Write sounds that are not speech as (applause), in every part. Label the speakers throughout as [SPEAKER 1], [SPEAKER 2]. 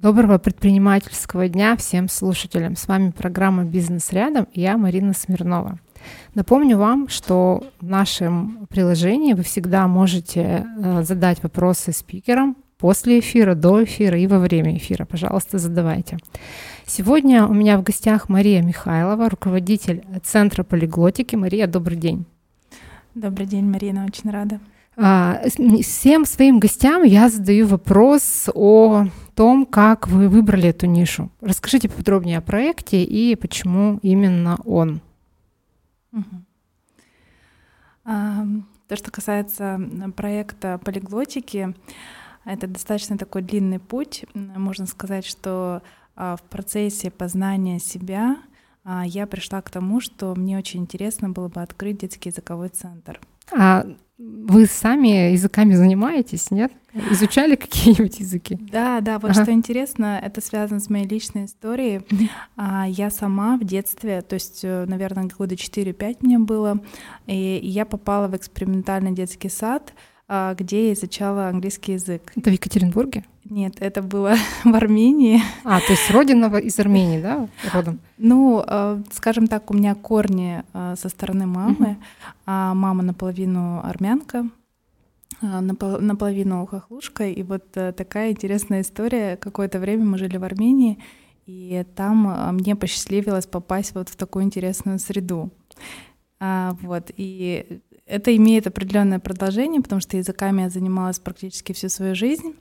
[SPEAKER 1] Доброго предпринимательского дня всем слушателям. С вами программа «Бизнес рядом» и я Марина Смирнова. Напомню вам, что в нашем приложении вы всегда можете э, задать вопросы спикерам после эфира, до эфира и во время эфира. Пожалуйста, задавайте. Сегодня у меня в гостях Мария Михайлова, руководитель Центра полиглотики. Мария, добрый день.
[SPEAKER 2] Добрый день, Марина, очень рада.
[SPEAKER 1] А, всем своим гостям я задаю вопрос о том, как вы выбрали эту нишу. Расскажите подробнее о проекте и почему именно он.
[SPEAKER 2] То, что касается проекта полиглотики, это достаточно такой длинный путь. Можно сказать, что а, в процессе познания себя а, я пришла к тому, что мне очень интересно было бы открыть детский языковой центр.
[SPEAKER 1] А вы сами языками занимаетесь, нет? Изучали какие-нибудь языки?
[SPEAKER 2] Да, да, вот ага. что интересно, это связано с моей личной историей. А, я сама в детстве, то есть, э, наверное, года 4-5 мне было, и я попала в экспериментальный детский сад, а, где я изучала английский язык.
[SPEAKER 1] Это в Екатеринбурге?
[SPEAKER 2] Нет, это было (laughs) в Армении.
[SPEAKER 1] А, то есть родина из Армении, да, родом?
[SPEAKER 2] Ну, а, скажем так, у меня корни а, со стороны мамы. А мама наполовину армянка, наполовину хохлушка. И вот э, такая интересная история. Какое-то время мы жили в Армении, и там мне посчастливилось попасть вот в такую интересную среду. Вот, и это имеет определенное продолжение, потому что языками я занималась практически всю свою жизнь,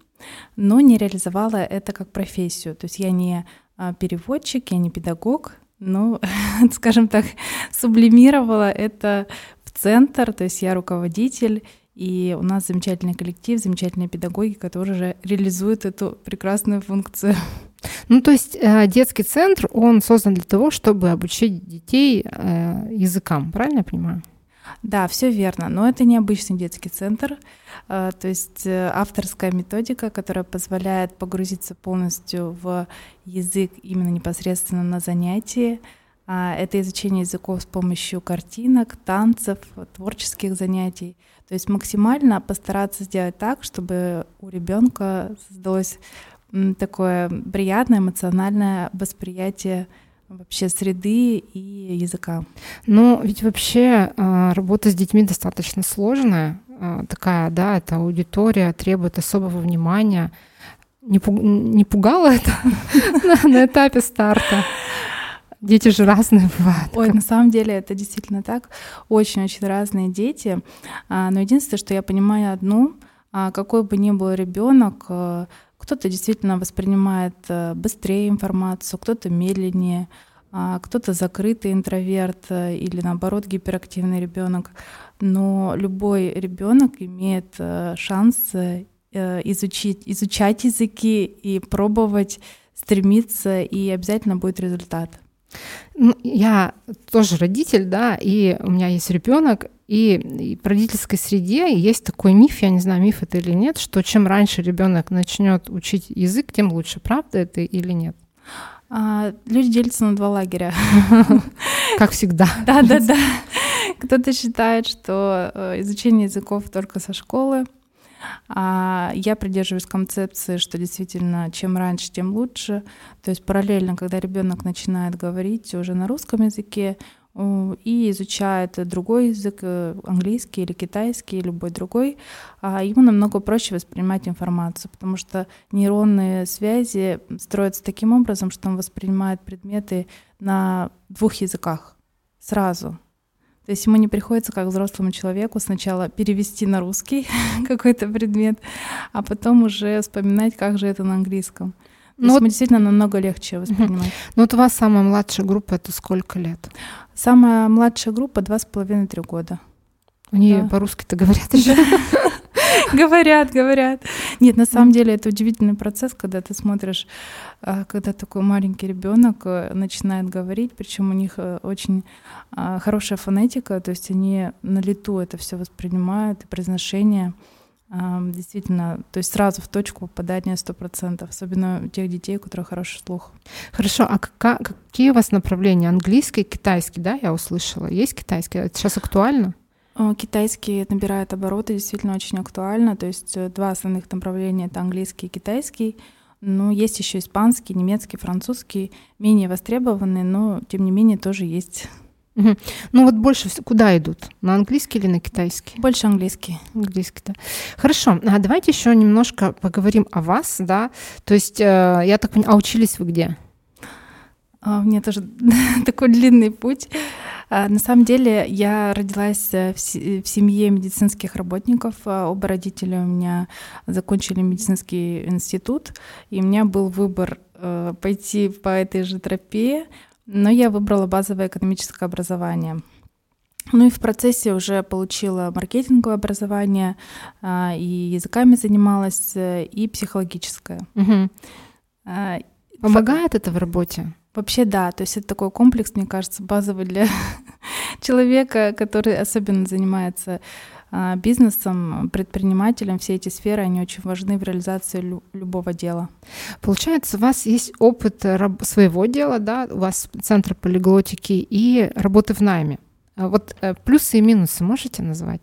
[SPEAKER 2] но не реализовала это как профессию. То есть я не а, переводчик, я не педагог, но, (laughs) скажем так, сублимировала это в центр, то есть я руководитель, и у нас замечательный коллектив, замечательные педагоги, которые же реализуют эту прекрасную функцию.
[SPEAKER 1] Ну, то есть э, детский центр, он создан для того, чтобы обучить детей э, языкам, правильно я понимаю?
[SPEAKER 2] Да, все верно, но это не обычный детский центр, э, то есть э, авторская методика, которая позволяет погрузиться полностью в язык именно непосредственно на занятии. А, это изучение языков с помощью картинок, танцев, творческих занятий. То есть максимально постараться сделать так, чтобы у ребенка создалось такое приятное эмоциональное восприятие вообще среды и языка.
[SPEAKER 1] Ну, ведь вообще а, работа с детьми достаточно сложная, а, такая, да, это аудитория требует особого внимания. Не, пуг... не пугало это (laughs) на этапе старта? Дети же разные бывают.
[SPEAKER 2] Ой, на самом деле это действительно так. Очень-очень разные дети. А, но единственное, что я понимаю одну, какой бы ни был ребенок, кто-то действительно воспринимает э, быстрее информацию, кто-то медленнее, а кто-то закрытый интроверт э, или наоборот гиперактивный ребенок. Но любой ребенок имеет э, шанс изучить, изучать языки и пробовать, стремиться, и обязательно будет результат.
[SPEAKER 1] Ну, я тоже родитель, да, и у меня есть ребенок, и в родительской среде есть такой миф, я не знаю, миф это или нет, что чем раньше ребенок начнет учить язык, тем лучше. Правда это или нет?
[SPEAKER 2] А, люди делятся на два лагеря. (laughs)
[SPEAKER 1] Как всегда. (laughs)
[SPEAKER 2] Да, да, да. Кто-то считает, что э, изучение языков только со школы. А я придерживаюсь концепции, что действительно чем раньше, тем лучше. То есть параллельно, когда ребенок начинает говорить уже на русском языке, и изучает другой язык, э, английский или китайский, любой другой, а ему намного проще воспринимать информацию, потому что нейронные связи строятся таким образом, что он воспринимает предметы на двух языках сразу. То есть ему не приходится, как взрослому человеку, сначала перевести на русский (laughs) какой-то предмет, а потом уже вспоминать, как же это на английском. Ну, вот... действительно намного легче воспринимать.
[SPEAKER 1] Ну вот у вас самая младшая группа это сколько лет?
[SPEAKER 2] Самая младшая группа два с половиной-три года.
[SPEAKER 1] Они да. по-русски-то говорят еще? (laughs)
[SPEAKER 2] Говорят, говорят. Нет, на самом деле это удивительный процесс, когда ты смотришь, а, когда такой маленький ребенок э, начинает говорить, причем у них э, очень а, хорошая фонетика, то есть они на лету это все воспринимают, и произношение действительно, то есть сразу в точку попадания сто процентов, особенно у тех детей, у которых хороший слух.
[SPEAKER 1] Хорошо, а какие у вас направления? Английский, китайский, да, я услышала? Есть китайский? Это сейчас актуально?
[SPEAKER 2] Китайский набирает обороты, действительно очень актуально. То есть э, два основных направления — это английский и китайский. Но есть еще испанский, немецкий, французский, менее востребованные, но тем не менее тоже есть.
[SPEAKER 1] Угу. Ну вот больше куда идут? На английский или на китайский?
[SPEAKER 2] Больше английский.
[SPEAKER 1] Английский, да. Хорошо. А давайте еще немножко поговорим о вас, да. То есть, э, я так понимаю, а учились вы где?
[SPEAKER 2] А, у меня тоже (laughs) такой длинный путь. А, на самом деле я родилась э, в семье медицинских работников. А, оба родителя у меня закончили медицинский институт, и у меня был выбор э, пойти по этой же тропе, но я выбрала базовое экономическое образование. Ну и в процессе уже получила маркетинговое образование, и языками занималась, и психологическое. Угу.
[SPEAKER 1] Помогает это в работе?
[SPEAKER 2] Вообще да, то есть это такой комплекс, мне кажется, базовый для (laughs) человека, который особенно занимается а, бизнесом, предпринимателем, все эти сферы, они очень важны в реализации лю- любого дела.
[SPEAKER 1] Получается, у вас есть опыт раб- своего дела, да, у вас центр полиглотики и работы в найме. А вот э, плюсы и минусы можете назвать?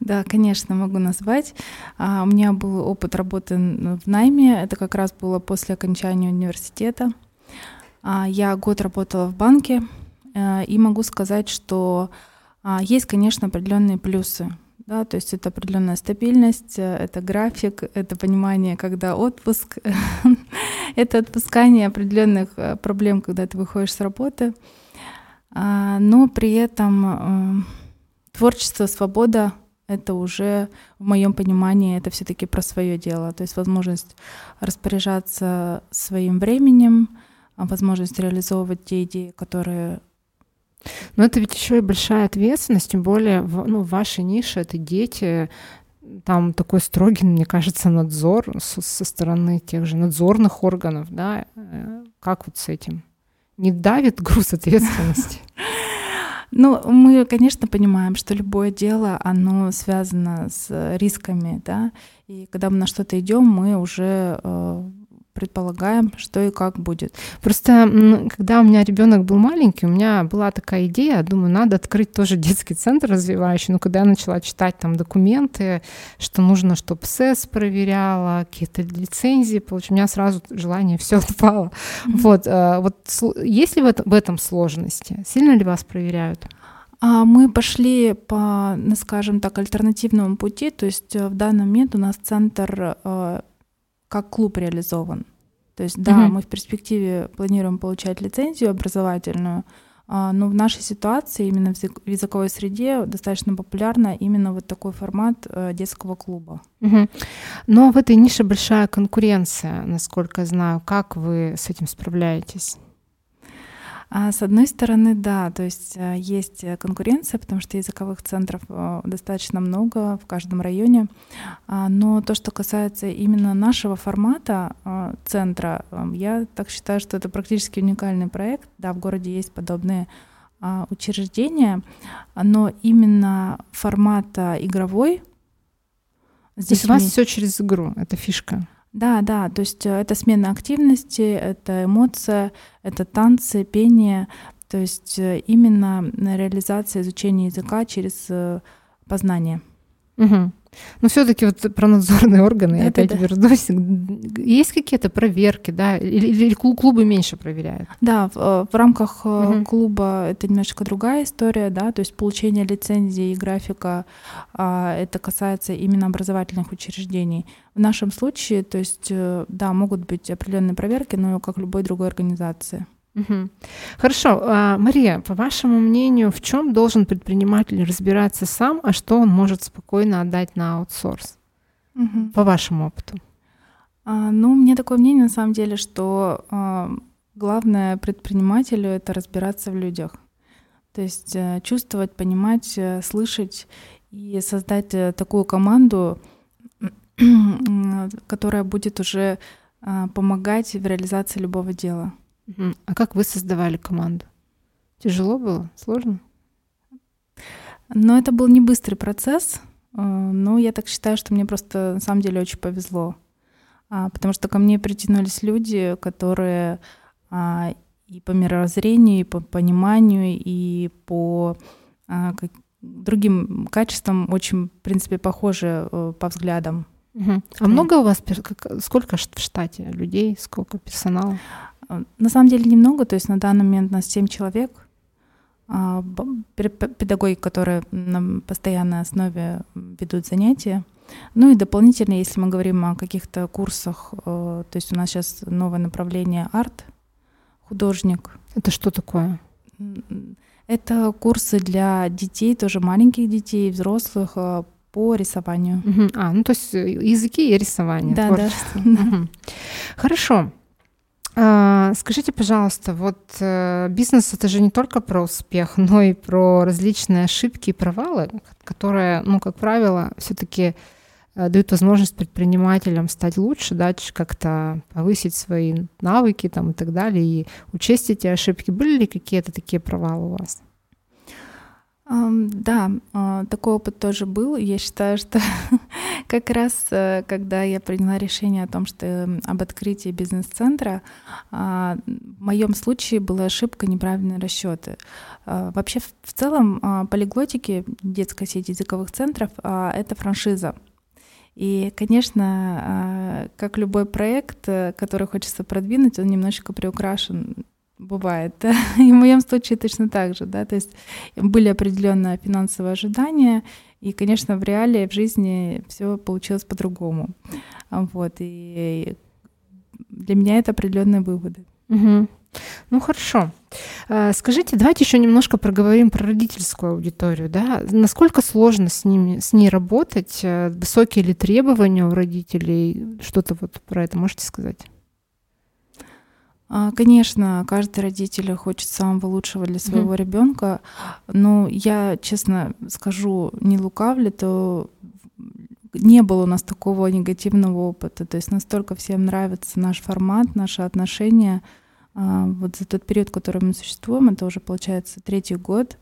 [SPEAKER 2] Да, конечно, могу назвать. А, у меня был опыт работы в найме. Это как раз было после окончания университета. А, я год работала в банке, э, и могу сказать, что а, есть, конечно, определенные плюсы. Да, то есть это определенная стабильность, э, это график, это понимание, когда отпуск, (laughs) это отпускание определенных э, проблем, когда ты выходишь с работы. А, но при этом творчество, свобода это уже в моем понимании это все-таки про свое дело, то есть возможность распоряжаться своим временем, а, возможность реализовывать те идеи, которые
[SPEAKER 1] но это ведь еще и большая ответственность, тем более в, ну, в вашей нише это дети, там такой строгий, мне кажется, надзор со, стороны тех же надзорных органов, да, э, как вот с этим? Не давит груз ответственности? (laughs)
[SPEAKER 2] Ну, мы, конечно, понимаем, что любое дело, оно связано с рисками, да, и когда мы на что-то идем, мы уже э, предполагаем, что и как будет.
[SPEAKER 1] Просто когда у меня ребенок был маленький, у меня была такая идея, думаю, надо открыть тоже детский центр развивающий. Но когда я начала читать там документы, что нужно, чтобы СЭС проверяла, какие-то лицензии, получилось, у меня сразу желание все отпало. Mm-hmm. Вот, э, вот есть ли в этом, в этом сложности? Сильно ли вас проверяют?
[SPEAKER 2] А, мы пошли по, ну, скажем так, альтернативному пути. То есть э, в данный момент у нас центр э, как клуб реализован. То есть, да, mm-hmm. мы в перспективе планируем получать лицензию образовательную, а, но в нашей ситуации именно в языковой среде достаточно популярно именно вот такой формат э, детского клуба.
[SPEAKER 1] Угу. Но в этой нише большая конкуренция, насколько я знаю. Как вы с этим справляетесь?
[SPEAKER 2] А с одной стороны, да, то есть э, есть э, конкуренция, потому что языковых центров э, достаточно много в каждом районе. А, но то, что касается именно нашего формата центра, я так считаю, что это практически уникальный проект. Да, в городе есть подобные а, учреждения, но именно формата игровой.
[SPEAKER 1] Здесь у вас все через игру, это фишка.
[SPEAKER 2] Да, да, то есть э, это смена активности, это эмоция, это танцы, пение, то есть э, именно реализация изучения языка через э, познание.
[SPEAKER 1] Угу. Но все-таки вот про надзорные органы, я опять да. вернусь. Есть какие-то проверки, да? Или, или клубы меньше проверяют?
[SPEAKER 2] Да, в, э, в рамках угу. клуба это немножко другая история, да, то есть получение лицензии и графика, а, это касается именно образовательных учреждений. В нашем случае, то есть, э, да, могут быть определенные проверки, но как любой другой организации.
[SPEAKER 1] Угу. Хорошо, а, Мария, по вашему мнению, в чем должен предприниматель разбираться сам, а что он может спокойно отдать на аутсорс? Угу. По вашему опыту?
[SPEAKER 2] А, ну, у меня такое мнение на самом деле, что а, главное предпринимателю это разбираться в людях. То есть а, чувствовать, понимать, а, слышать и создать а, такую команду, (clears throat) которая будет уже а, помогать в реализации любого дела.
[SPEAKER 1] А как вы создавали команду? Тяжело было? Сложно?
[SPEAKER 2] Но это был не быстрый процесс, э, но я так считаю, что мне просто на самом деле очень повезло, а, потому что ко мне притянулись люди, которые а, и по мировоззрению, и по пониманию, и по а, другим качествам очень, в принципе, похожи э, по взглядам.
[SPEAKER 1] Угу. А много у вас, сколько в штате людей, сколько персонала?
[SPEAKER 2] А, на самом деле немного, то есть на данный момент у нас 7 человек, а, педагоги, которые на постоянной основе ведут занятия. Ну и дополнительно, если мы говорим о каких-то курсах, э, то есть у нас сейчас новое направление арт, художник.
[SPEAKER 1] Это что такое?
[SPEAKER 2] Это курсы для детей, тоже маленьких детей, взрослых э, по рисованию.
[SPEAKER 1] Угу. А, ну то есть э, языки и рисование.
[SPEAKER 2] Да,
[SPEAKER 1] творчество. (laughs) да. Угу. Хорошо. А, скажите, пожалуйста, вот э, бизнес это же не только про успех, (laughs) но и про различные ошибки и провалы, которые, ну, как правило, все-таки э, дают возможность предпринимателям стать лучше, да, как-то повысить свои навыки там и так далее, и учесть эти ошибки. Были ли какие-то такие провалы у вас?
[SPEAKER 2] Да, а, такой опыт тоже был. Я считаю, что (laughs) как раз э, когда я приняла решение о том, что об открытии бизнес-центра, а, в моем случае была ошибка неправильные расчеты. А, вообще, в целом, полиглотики детской сети языковых центров — это франшиза. И, конечно, как любой проект, э, который хочется продвинуть, он немножечко приукрашен Бывает. (laughs) И в моем случае точно так же, да. То есть были определенные финансовые ожидания, и, конечно, в реалии, в жизни все получилось по-другому. Вот. И для меня это определенные выводы.
[SPEAKER 1] Угу. Ну хорошо. А, скажите, давайте еще немножко проговорим про родительскую аудиторию. Да? Насколько сложно с ними, с ней работать? Э, высокие ли требования у родителей? Что-то вот про это можете сказать?
[SPEAKER 2] А, конечно, каждый родитель хочет самого лучшего для своего mm-hmm. ребенка, но я, честно скажу, не лукавлю, то не было у нас такого негативного опыта. То есть настолько всем нравится наш формат, наши отношения. А, вот за тот период, который мы существуем, это уже получается третий год,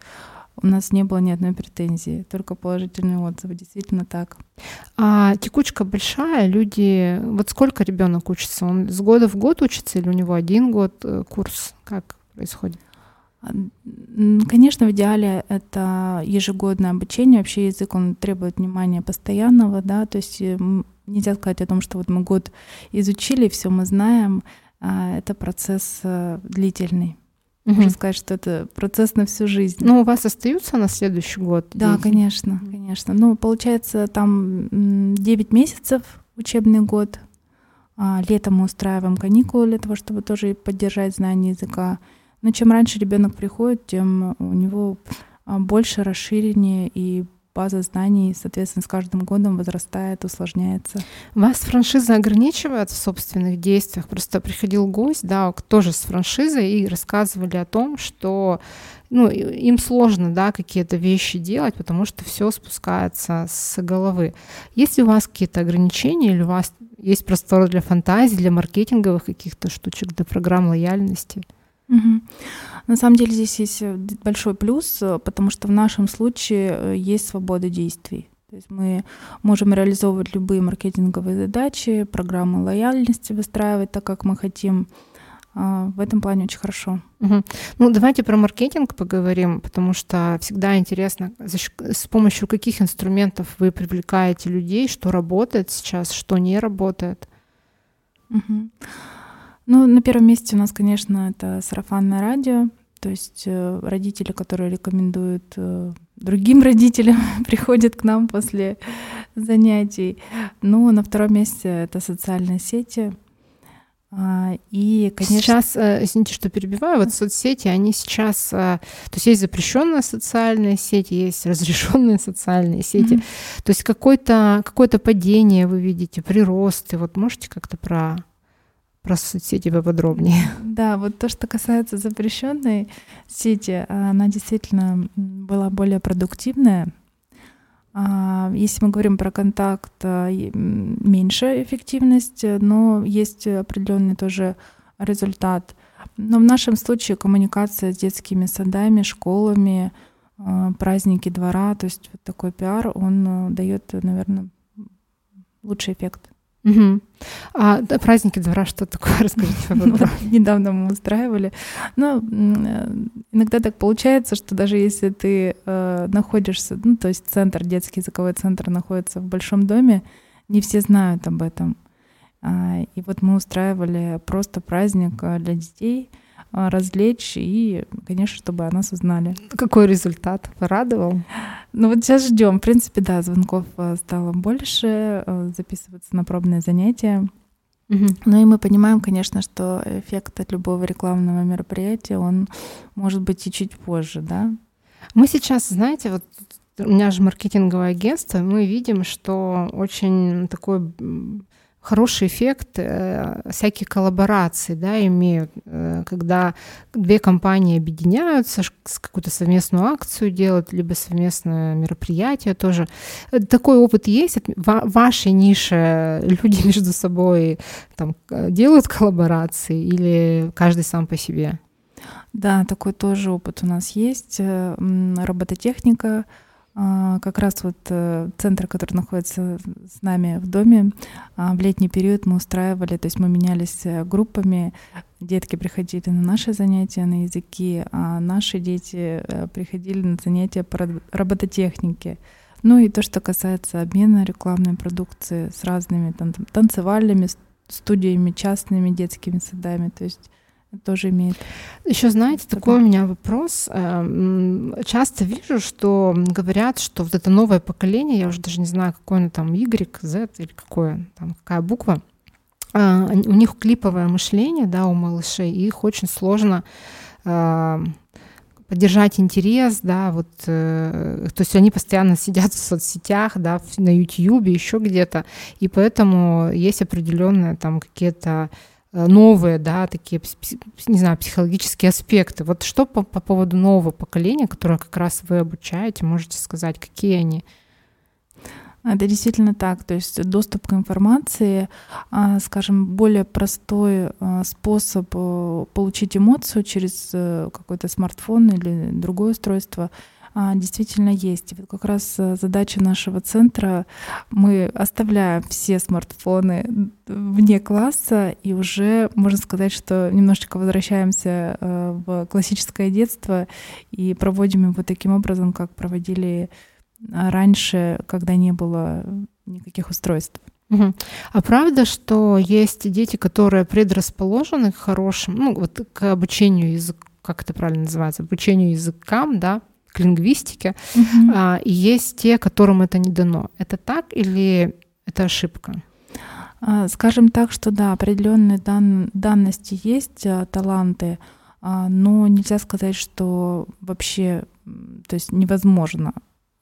[SPEAKER 2] у нас не было ни одной претензии, только положительные отзывы. Действительно так.
[SPEAKER 1] А текучка большая, люди... Вот сколько ребенок учится? Он с года в год учится или у него один год э, курс? Как происходит?
[SPEAKER 2] А, конечно, в идеале это ежегодное обучение. Вообще язык, он требует внимания постоянного, да, то есть э, нельзя сказать о том, что вот мы год изучили, все мы знаем. А это процесс э, длительный. Угу. Можно сказать, что это процесс на всю жизнь.
[SPEAKER 1] Ну, у вас остаются на следующий год?
[SPEAKER 2] Да, дети? конечно, конечно. Ну, получается, там 9 месяцев учебный год. А летом мы устраиваем каникулы для того, чтобы тоже поддержать знание языка. Но чем раньше ребенок приходит, тем у него а, больше расширение и база знаний, соответственно, с каждым годом возрастает, усложняется.
[SPEAKER 1] Вас франшиза ограничивает в собственных действиях? Просто приходил гость, да, тоже с франшизой, и рассказывали о том, что ну, им сложно, да, какие-то вещи делать, потому что все спускается с головы. Есть ли у вас какие-то ограничения, или у вас есть простор для фантазии, для маркетинговых каких-то штучек, для программ лояльности?
[SPEAKER 2] Угу. На самом деле здесь есть э, большой плюс, э, потому что в нашем случае э, есть свобода действий. То есть мы можем реализовывать любые маркетинговые задачи, программы лояльности выстраивать так, как мы хотим. А, в этом плане очень хорошо.
[SPEAKER 1] Угу. Ну, давайте про маркетинг поговорим, потому что всегда интересно, с помощью каких инструментов вы привлекаете людей, что работает сейчас, что не работает.
[SPEAKER 2] Угу. Ну, на первом месте у нас, конечно, это сарафанное радио, то есть э, родители, которые рекомендуют э, другим (laughs) родителям, (laughs) приходят к нам после (laughs) занятий. Ну, на втором месте это социальные сети.
[SPEAKER 1] А, и, конечно... Сейчас, э, извините, что перебиваю, вот соцсети, они сейчас... То есть есть запрещенные социальные сети, есть разрешенные социальные сети. Mm-hmm. То есть какое-то какое падение вы видите, прирост. И вот можете как-то про про соцсети поподробнее.
[SPEAKER 2] Да, вот то, что касается запрещенной сети, она действительно была более продуктивная. А, если мы говорим про контакт, а, меньше эффективность, но есть определенный тоже результат. Но в нашем случае коммуникация с детскими садами, школами, а, праздники двора, то есть вот такой пиар, он дает, наверное, лучший эффект.
[SPEAKER 1] Угу. А да, праздники двора что такое? (laughs) Расскажите
[SPEAKER 2] ну, (laughs) Недавно мы устраивали. Но э, иногда так получается, что даже если ты э, находишься, ну, то есть центр, детский языковой центр находится в большом доме, не все знают об этом. А, и вот мы устраивали просто праздник для детей, развлечь и, конечно, чтобы о нас узнали.
[SPEAKER 1] Какой результат? Порадовал?
[SPEAKER 2] Ну вот сейчас ждем. В принципе, да, звонков стало больше, записываться на пробные занятия. Угу. Ну и мы понимаем, конечно, что эффект от любого рекламного мероприятия, он может быть и чуть позже, да.
[SPEAKER 1] Мы сейчас, знаете, вот у меня же маркетинговое агентство, мы видим, что очень такой хороший эффект э, всякие коллаборации да, имеют, э, когда две компании объединяются, какую-то совместную акцию делают, либо совместное мероприятие тоже. Э, такой опыт есть. В вашей нише люди (laughs) между собой там, э, делают коллаборации или каждый сам по себе?
[SPEAKER 2] Да, такой тоже опыт у нас есть. Э, робототехника — как раз вот э, центр, который находится с нами в доме, а, в летний период мы устраивали, то есть мы менялись э, группами, детки приходили на наши занятия на языки, а наши дети э, приходили на занятия по робототехнике. Ну и то, что касается обмена рекламной продукции с разными танцевальными студиями, частными детскими садами, то есть тоже имеет.
[SPEAKER 1] Еще знаете, такой у меня вопрос. Эм, часто вижу, что говорят, что вот это новое поколение, я уже даже не знаю, какое оно там, Y, Z или какое, там, какая буква, а, у них клиповое мышление, да, у малышей, и их очень сложно а, поддержать интерес, да, вот, э, то есть они постоянно сидят в соцсетях, да, на YouTube, еще где-то, и поэтому есть определенные там какие-то Э, новые, да, такие, не знаю, психологические аспекты. Вот что по, по поводу нового поколения, которое как раз вы обучаете, можете сказать, какие они?
[SPEAKER 2] Это действительно так. То есть доступ к информации, а, скажем, более простой а, способ э, получить эмоцию через э, какой-то смартфон или другое устройство — действительно есть. Вот как раз э, задача нашего центра, мы оставляем все смартфоны вне класса и уже, можно сказать, что немножечко возвращаемся э, в классическое детство и проводим его таким образом, как проводили раньше, когда не было никаких устройств.
[SPEAKER 1] А правда, что есть дети, которые предрасположены к хорошим, ну вот к обучению языка, как это правильно называется, обучению языкам, да, лингвистике, угу. а, и есть те, которым это не дано. Это так или это ошибка?
[SPEAKER 2] А, скажем так, что да, определенные дан, данности есть, а, таланты, а, но нельзя сказать, что вообще, то есть невозможно.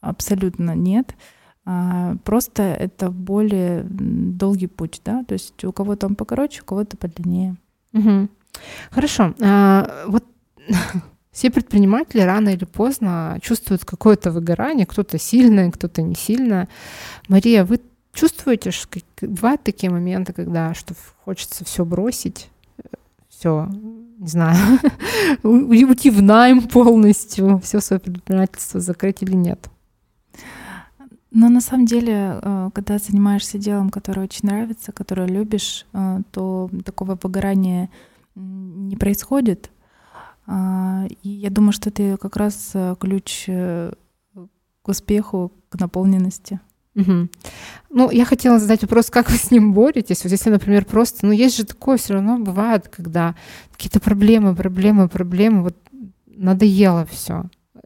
[SPEAKER 2] Абсолютно нет. Просто это более долгий путь, да, то есть у кого-то он покороче, у кого-то подлиннее.
[SPEAKER 1] Угу. Хорошо. А, вот (laughs) все предприниматели рано или поздно чувствуют какое-то выгорание, кто-то сильное, кто-то не сильное. Мария, вы чувствуете, что бывают такие моменты, когда что хочется все бросить, все, не знаю, (laughs) уйти в найм полностью, все свое предпринимательство закрыть или нет?
[SPEAKER 2] Но на самом деле, э, когда занимаешься делом, которое очень нравится, которое любишь, э, то такого выгорания не происходит. А, и я думаю, что это как раз э, ключ э, к успеху, к наполненности.
[SPEAKER 1] Угу. Ну, я хотела задать вопрос, как вы с ним боретесь? Вот если, например, просто, ну, есть же такое все равно бывает, когда какие-то проблемы, проблемы, проблемы, вот надоело все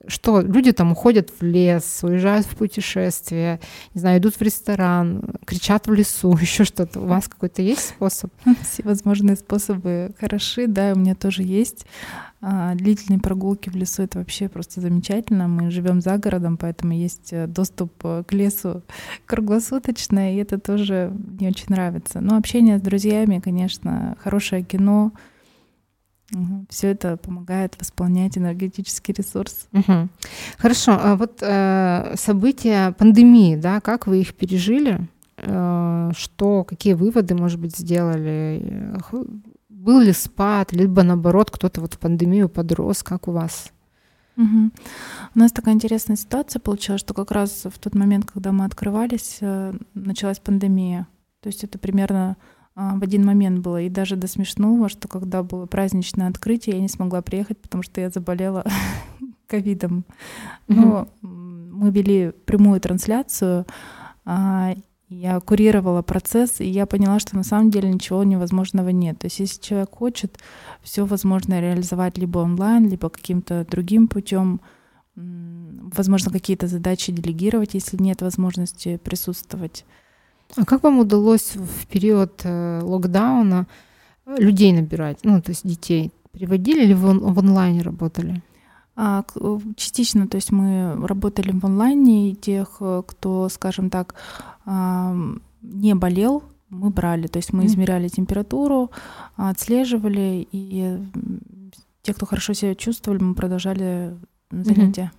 [SPEAKER 1] что люди там уходят в лес, уезжают в путешествие, не знаю, идут в ресторан, кричат в лесу, (laughs) еще что-то. У вас какой-то есть способ? (laughs)
[SPEAKER 2] Все возможные способы хороши, да, у меня тоже есть. А, длительные прогулки в лесу это вообще просто замечательно. Мы живем за городом, поэтому есть э, доступ э, к лесу (laughs) круглосуточно, и это тоже мне очень нравится. Но общение с друзьями, конечно, хорошее кино, Угу. Все это помогает восполнять энергетический ресурс.
[SPEAKER 1] Угу. Хорошо, а вот э, события пандемии, да, как вы их пережили? Э, что, какие выводы, может быть, сделали? Был ли спад, либо наоборот кто-то вот в пандемию подрос, как у вас?
[SPEAKER 2] Угу. У нас такая интересная ситуация получилась, что как раз в тот момент, когда мы открывались, э, началась пандемия. То есть это примерно в один момент было. И даже до смешного, что когда было праздничное открытие, я не смогла приехать, потому что я заболела (laughs) ковидом. Но мы вели прямую трансляцию, а, Я курировала процесс, и я поняла, что на самом деле ничего невозможного нет. То есть если человек хочет, все возможно реализовать либо онлайн, либо каким-то другим путем. Возможно, какие-то задачи делегировать, если нет возможности присутствовать.
[SPEAKER 1] А как вам удалось в период э, локдауна людей набирать, ну, то есть детей? Приводили или вы в онлайне работали?
[SPEAKER 2] А, э, частично, то есть мы работали в онлайне, и тех, э, кто, скажем так, не болел, мы брали, то есть мы измеряли температуру, отслеживали, и те, кто хорошо себя чувствовали, мы продолжали занятия.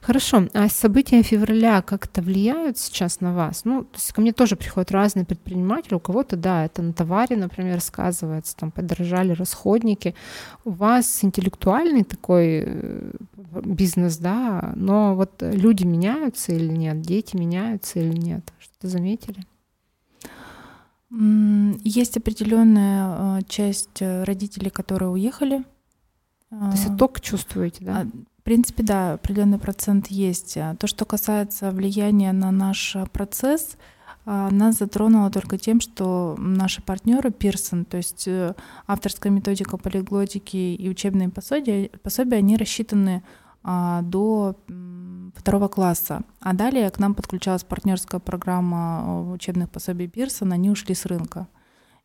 [SPEAKER 1] Хорошо. А события февраля как-то влияют сейчас на вас? Ну, то есть ко мне тоже приходят разные предприниматели. У кого-то, да, это на товаре, например, сказывается, там подорожали расходники. У вас интеллектуальный такой э, бизнес, да, но вот люди меняются или нет, дети меняются или нет? Что-то заметили?
[SPEAKER 2] Есть определенная э, часть э, родителей, которые уехали.
[SPEAKER 1] То есть а, только чувствуете, да? А,
[SPEAKER 2] принципе, да, определенный процент есть. А то, что касается влияния на наш процесс, а, нас затронуло только тем, что наши партнеры Pearson, то есть э, авторская методика полиглотики и учебные пособия, пособия они рассчитаны а, до второго класса. А далее к нам подключалась партнерская программа э, учебных пособий Pearson, они ушли с рынка.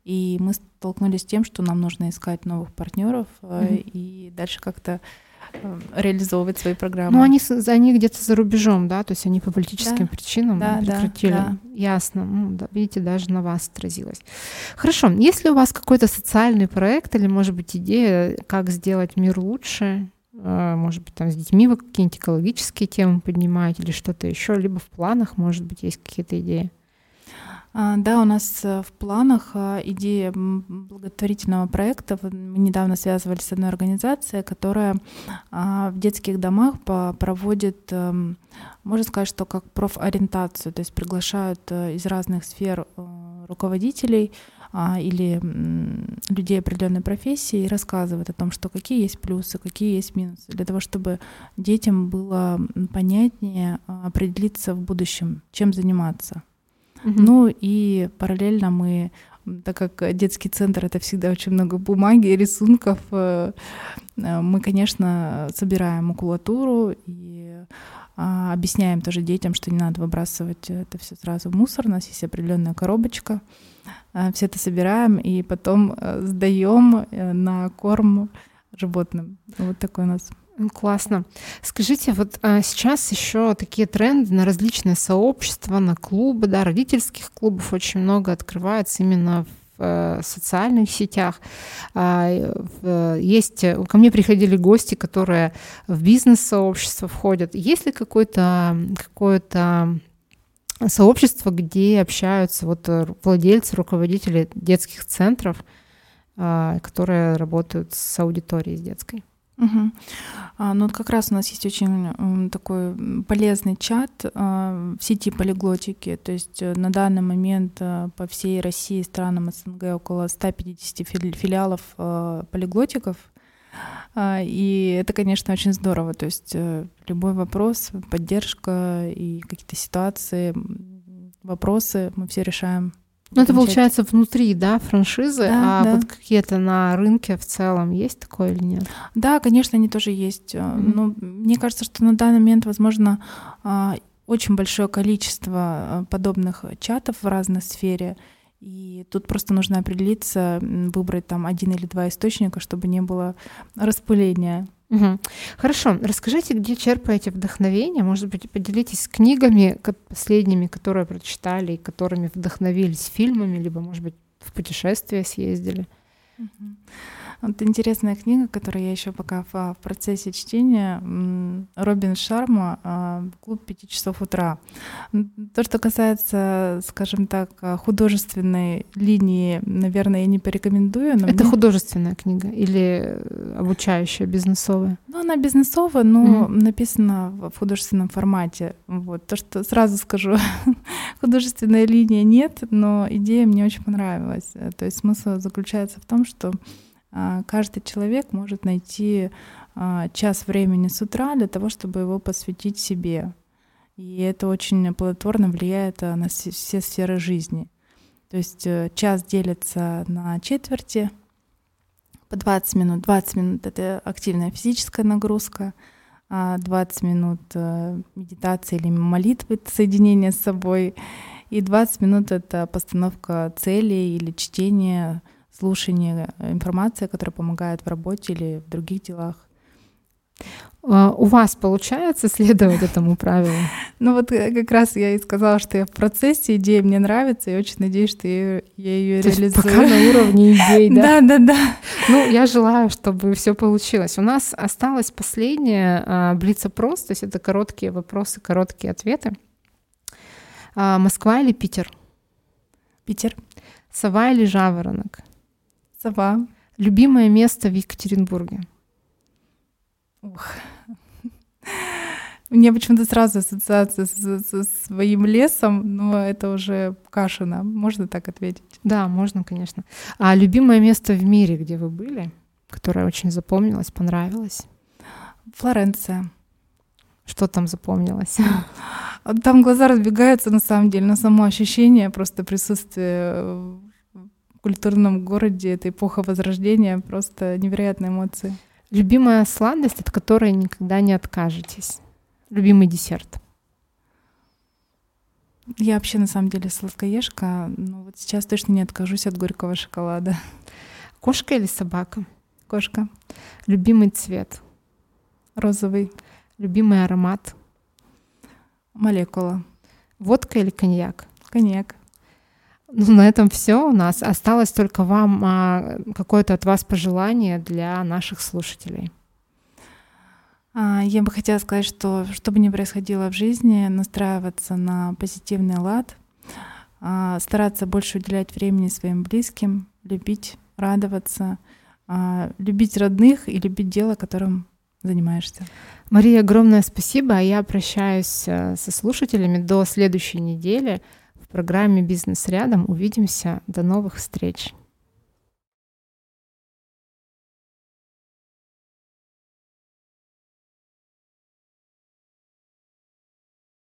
[SPEAKER 2] И мы столкнулись с тем, что нам нужно искать новых партнеров mm-hmm. и дальше как-то Э, реализовывать свои программы.
[SPEAKER 1] Ну, они, они где-то за рубежом, да, то есть они по политическим да. причинам да, прекратили. Да, да. Ясно. Ну, да, видите, даже на вас отразилось. Хорошо. Есть ли у вас какой-то социальный проект или, может быть, идея, как сделать мир лучше? Э, может быть, там с детьми вы какие-нибудь экологические темы поднимаете или что-то еще, либо в планах, может быть, есть какие-то идеи?
[SPEAKER 2] А, да, у нас э, в планах а, идея благотворительного проекта. Мы недавно связывались с одной организацией, которая а, в детских домах проводит, эм, можно сказать, что как профориентацию, то есть приглашают э, из разных сфер э, руководителей или людей определенной профессии и рассказывают о том, что какие есть плюсы, какие есть минусы, для того, чтобы детям было понятнее определиться в будущем, чем заниматься. Угу. Ну и параллельно мы, так как детский центр это всегда очень много бумаги, рисунков, э, э, мы, конечно, собираем макулатуру и а, объясняем тоже детям, что не надо выбрасывать это все сразу в мусор. У нас есть определенная коробочка. Э, все это собираем и потом сдаем на корм животным. Вот такой у нас
[SPEAKER 1] Классно. Скажите, вот а, сейчас еще такие тренды на различные сообщества, на клубы, да, родительских клубов очень много открывается именно в э, социальных сетях. А, есть, ко мне приходили гости, которые в бизнес-сообщество входят. Есть ли какое-то какое-то сообщество, где общаются вот э, владельцы, руководители детских центров, а, которые работают с аудиторией с детской?
[SPEAKER 2] Угу. А, ну вот как раз у нас есть очень такой полезный чат а, в сети полиглотики. То есть э, на данный момент а, по всей России, странам СНГ около 150 филиалов а, полиглотиков. А, и это, конечно, очень здорово. То есть любой вопрос, поддержка и какие-то ситуации, вопросы мы все решаем
[SPEAKER 1] ну, это получается внутри, да, франшизы, да, а да. вот какие-то на рынке в целом есть такое или нет?
[SPEAKER 2] Да, конечно, они тоже есть. Mm-hmm. Но мне кажется, что на данный момент, возможно, а, очень большое количество а, подобных чатов в разной сфере. И тут просто нужно определиться, выбрать там один или два источника, чтобы не было распыления.
[SPEAKER 1] Угу. Хорошо, расскажите, где черпаете вдохновение? Может быть, поделитесь книгами последними, которые прочитали и которыми вдохновились фильмами, либо, может быть, в путешествие съездили.
[SPEAKER 2] Угу. Вот интересная книга, которую я еще пока в, в процессе чтения. Робин Шарма а, «Клуб пяти часов утра». То, что касается, скажем так, художественной линии, наверное, я не порекомендую.
[SPEAKER 1] Но Это мне... художественная книга или обучающая, бизнесовая?
[SPEAKER 2] Ну, она бизнесовая, но mm написана в художественном формате. Вот. То, что сразу скажу, (laughs) художественной линии нет, но идея мне очень понравилась. То есть смысл заключается в том, что каждый человек может найти а, час времени с утра для того, чтобы его посвятить себе. И это очень плодотворно влияет на все сферы жизни. То есть час делится на четверти, по 20 минут. 20 минут — это активная физическая нагрузка, 20 а минут медитации или молитвы, соединение с собой, и 20 минут — это постановка целей или чтение, слушание информации, которая помогает в работе или в других делах.
[SPEAKER 1] А, у вас получается следовать этому правилу? (laughs)
[SPEAKER 2] Ну вот э, как раз я и сказала, что я в процессе, идея мне нравится, и очень надеюсь, что я, я ее реализую.
[SPEAKER 1] Пока на уровне идей,
[SPEAKER 2] да? (laughs) Да, да, да.
[SPEAKER 1] Ну, я желаю, чтобы все получилось. У нас осталось последнее а, блиц-опрос, то есть это короткие вопросы, короткие ответы. А, Москва или Питер?
[SPEAKER 2] Питер.
[SPEAKER 1] Сова или жаворонок?
[SPEAKER 2] Сова.
[SPEAKER 1] Любимое место в Екатеринбурге?
[SPEAKER 2] Ух. Мне почему-то сразу ассоциация со своим лесом, но это уже Кашина. Можно так ответить?
[SPEAKER 1] Да, можно, конечно. А любимое место в мире, где вы были, которое очень запомнилось, понравилось?
[SPEAKER 2] Флоренция.
[SPEAKER 1] Что там запомнилось?
[SPEAKER 2] Там глаза разбегаются на самом деле, но само ощущение просто присутствия в культурном городе, это эпоха Возрождения, просто невероятные эмоции.
[SPEAKER 1] Любимая сладость, от которой никогда не откажетесь. Любимый десерт.
[SPEAKER 2] Я вообще на самом деле сладкоежка, но вот сейчас точно не откажусь от горького шоколада.
[SPEAKER 1] Кошка или собака?
[SPEAKER 2] Кошка.
[SPEAKER 1] Любимый цвет?
[SPEAKER 2] Розовый.
[SPEAKER 1] Любимый аромат?
[SPEAKER 2] Молекула.
[SPEAKER 1] Водка или коньяк?
[SPEAKER 2] Коньяк.
[SPEAKER 1] Ну, на этом все у нас. Осталось только вам а, какое-то от вас пожелание для наших слушателей.
[SPEAKER 2] А, я бы хотела сказать, что что бы ни происходило в жизни, настраиваться на позитивный лад, а, стараться больше уделять времени своим близким, любить, радоваться, а, любить родных и любить дело, которым занимаешься.
[SPEAKER 1] Мария, огромное спасибо. Я прощаюсь э, со слушателями до следующей недели программе «Бизнес рядом». Увидимся. До новых встреч.